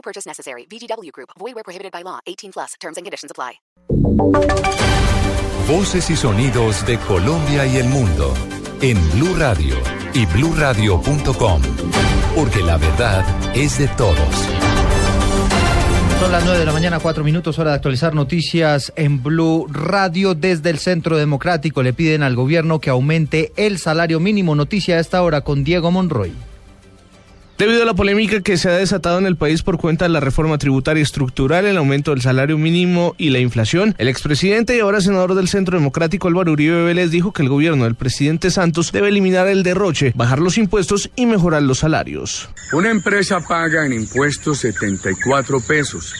No purchase necessary. VGW Group. Void where prohibited by law. 18 plus. Terms and conditions apply. Voces y sonidos de Colombia y el mundo en Blue Radio y BlueRadio.com, porque la verdad es de todos. Son las 9 de la mañana, 4 minutos, hora de actualizar noticias en Blue Radio. Desde el Centro Democrático le piden al gobierno que aumente el salario mínimo. Noticia a esta hora con Diego Monroy. Debido a la polémica que se ha desatado en el país por cuenta de la reforma tributaria estructural, el aumento del salario mínimo y la inflación, el expresidente y ahora senador del Centro Democrático Álvaro Uribe Vélez dijo que el gobierno del presidente Santos debe eliminar el derroche, bajar los impuestos y mejorar los salarios. Una empresa paga en impuestos 74 pesos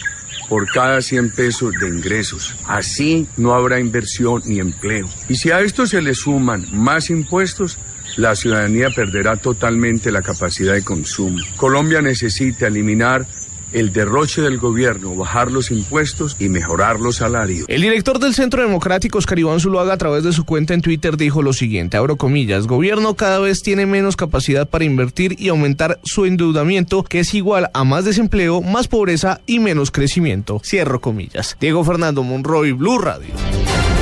por cada 100 pesos de ingresos. Así no habrá inversión ni empleo. Y si a esto se le suman más impuestos, la ciudadanía perderá totalmente la capacidad de consumo. Colombia necesita eliminar el derroche del gobierno, bajar los impuestos y mejorar los salarios. El director del Centro Democrático, Oscar Iván Zuluaga, a través de su cuenta en Twitter dijo lo siguiente, abro comillas, gobierno cada vez tiene menos capacidad para invertir y aumentar su endeudamiento, que es igual a más desempleo, más pobreza y menos crecimiento. Cierro comillas. Diego Fernando Monroy, Blue Radio.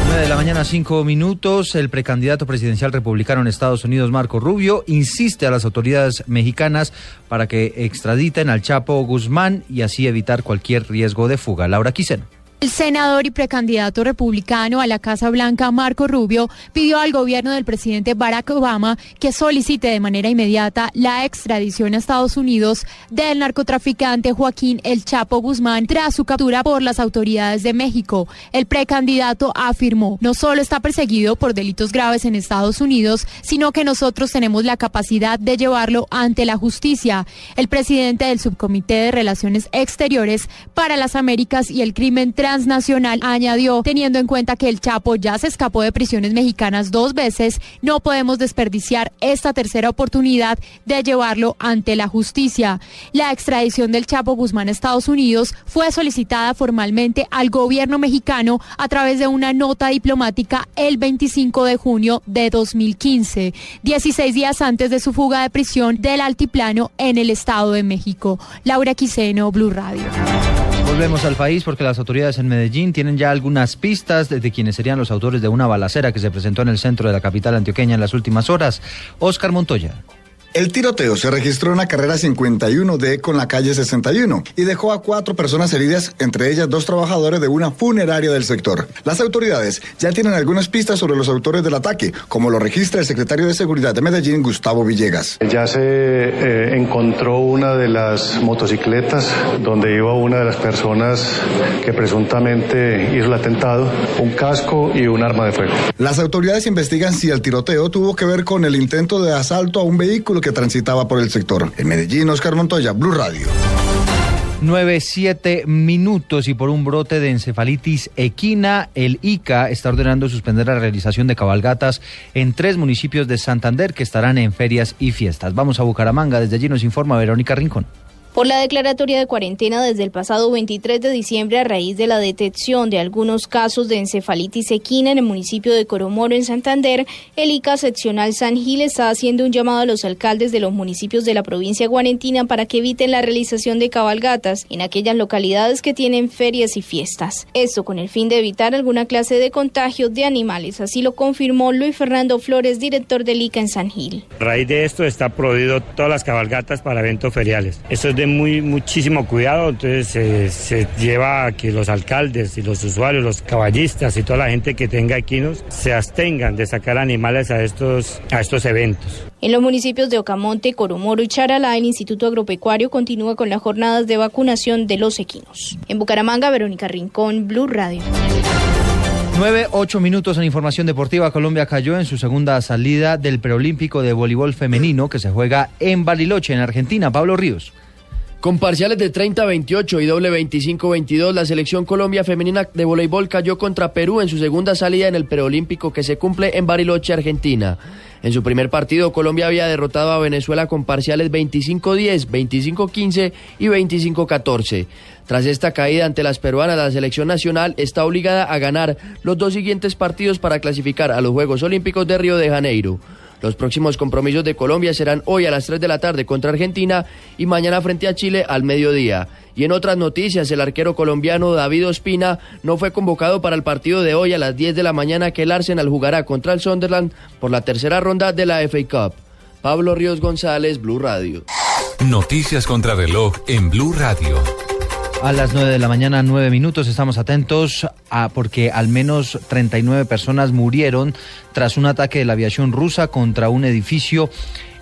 9 de la mañana, 5 minutos. El precandidato presidencial republicano en Estados Unidos, Marco Rubio, insiste a las autoridades mexicanas para que extraditen al Chapo Guzmán y así evitar cualquier riesgo de fuga. Laura Quiseno. El senador y precandidato republicano a la Casa Blanca, Marco Rubio, pidió al gobierno del presidente Barack Obama que solicite de manera inmediata la extradición a Estados Unidos del narcotraficante Joaquín El Chapo Guzmán tras su captura por las autoridades de México. El precandidato afirmó, no solo está perseguido por delitos graves en Estados Unidos, sino que nosotros tenemos la capacidad de llevarlo ante la justicia. El presidente del Subcomité de Relaciones Exteriores para las Américas y el Crimen transnacional añadió, teniendo en cuenta que el Chapo ya se escapó de prisiones mexicanas dos veces, no podemos desperdiciar esta tercera oportunidad de llevarlo ante la justicia. La extradición del Chapo Guzmán a Estados Unidos fue solicitada formalmente al gobierno mexicano a través de una nota diplomática el 25 de junio de 2015, 16 días antes de su fuga de prisión del altiplano en el Estado de México. Laura Quiseno, Blue Radio. Volvemos al país porque las autoridades en Medellín tienen ya algunas pistas de, de, quienes serían los autores de una balacera que se presentó en el centro de la capital antioqueña en las últimas horas. Oscar Montoya. El tiroteo se registró en la carrera 51D con la calle 61 y dejó a cuatro personas heridas, entre ellas dos trabajadores de una funeraria del sector. Las autoridades ya tienen algunas pistas sobre los autores del ataque, como lo registra el secretario de Seguridad de Medellín, Gustavo Villegas. Ya se eh, encontró una de las motocicletas donde iba una de las personas que presuntamente hizo el atentado, un casco y un arma de fuego. Las autoridades investigan si el tiroteo tuvo que ver con el intento de asalto a un vehículo que transitaba por el sector. En Medellín, Oscar Montoya, Blue Radio. 9, 7 minutos y por un brote de encefalitis equina, el ICA está ordenando suspender la realización de cabalgatas en tres municipios de Santander que estarán en ferias y fiestas. Vamos a Bucaramanga, desde allí nos informa Verónica Rincón. Por la declaratoria de cuarentena desde el pasado 23 de diciembre a raíz de la detección de algunos casos de encefalitis equina en el municipio de Coromoro, en Santander, el ICA seccional San Gil está haciendo un llamado a los alcaldes de los municipios de la provincia guarentina para que eviten la realización de cabalgatas en aquellas localidades que tienen ferias y fiestas. Esto con el fin de evitar alguna clase de contagio de animales, así lo confirmó Luis Fernando Flores, director del ICA en San Gil. A raíz de esto está prohibido todas las cabalgatas para eventos feriales. Esto es de muy muchísimo cuidado, entonces eh, se lleva a que los alcaldes y los usuarios, los caballistas y toda la gente que tenga equinos se abstengan de sacar animales a estos, a estos eventos. En los municipios de Ocamonte, Coromoro y Charalá, el Instituto Agropecuario continúa con las jornadas de vacunación de los equinos. En Bucaramanga, Verónica Rincón, Blue Radio. 9, 8 minutos en información deportiva. Colombia cayó en su segunda salida del preolímpico de voleibol femenino que se juega en Bariloche, en Argentina. Pablo Ríos. Con parciales de 30-28 y doble 25-22, la selección Colombia femenina de voleibol cayó contra Perú en su segunda salida en el preolímpico que se cumple en Bariloche, Argentina. En su primer partido, Colombia había derrotado a Venezuela con parciales 25-10, 25-15 y 25-14. Tras esta caída ante las peruanas, la selección nacional está obligada a ganar los dos siguientes partidos para clasificar a los Juegos Olímpicos de Río de Janeiro. Los próximos compromisos de Colombia serán hoy a las 3 de la tarde contra Argentina y mañana frente a Chile al mediodía. Y en otras noticias, el arquero colombiano David Ospina no fue convocado para el partido de hoy a las 10 de la mañana que el Arsenal jugará contra el Sunderland por la tercera ronda de la FA Cup. Pablo Ríos González, Blue Radio. Noticias contra reloj en Blue Radio. A las 9 de la mañana, 9 minutos, estamos atentos a porque al menos 39 personas murieron tras un ataque de la aviación rusa contra un edificio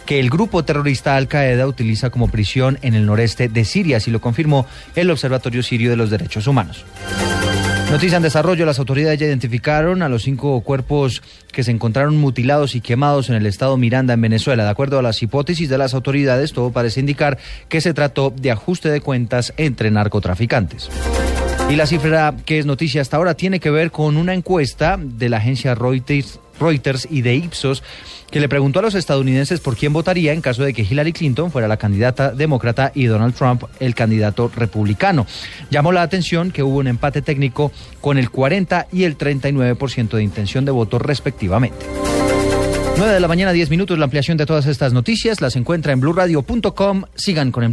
que el grupo terrorista Al Qaeda utiliza como prisión en el noreste de Siria, así lo confirmó el Observatorio Sirio de los Derechos Humanos. Noticia en desarrollo, las autoridades ya identificaron a los cinco cuerpos que se encontraron mutilados y quemados en el estado Miranda en Venezuela. De acuerdo a las hipótesis de las autoridades, todo parece indicar que se trató de ajuste de cuentas entre narcotraficantes. Y la cifra que es noticia hasta ahora tiene que ver con una encuesta de la agencia Reuters, Reuters y de Ipsos que le preguntó a los estadounidenses por quién votaría en caso de que Hillary Clinton fuera la candidata demócrata y Donald Trump el candidato republicano. Llamó la atención que hubo un empate técnico con el 40 y el 39% de intención de voto respectivamente. 9 de la mañana, 10 minutos. La ampliación de todas estas noticias las encuentra en blurradio.com. Sigan con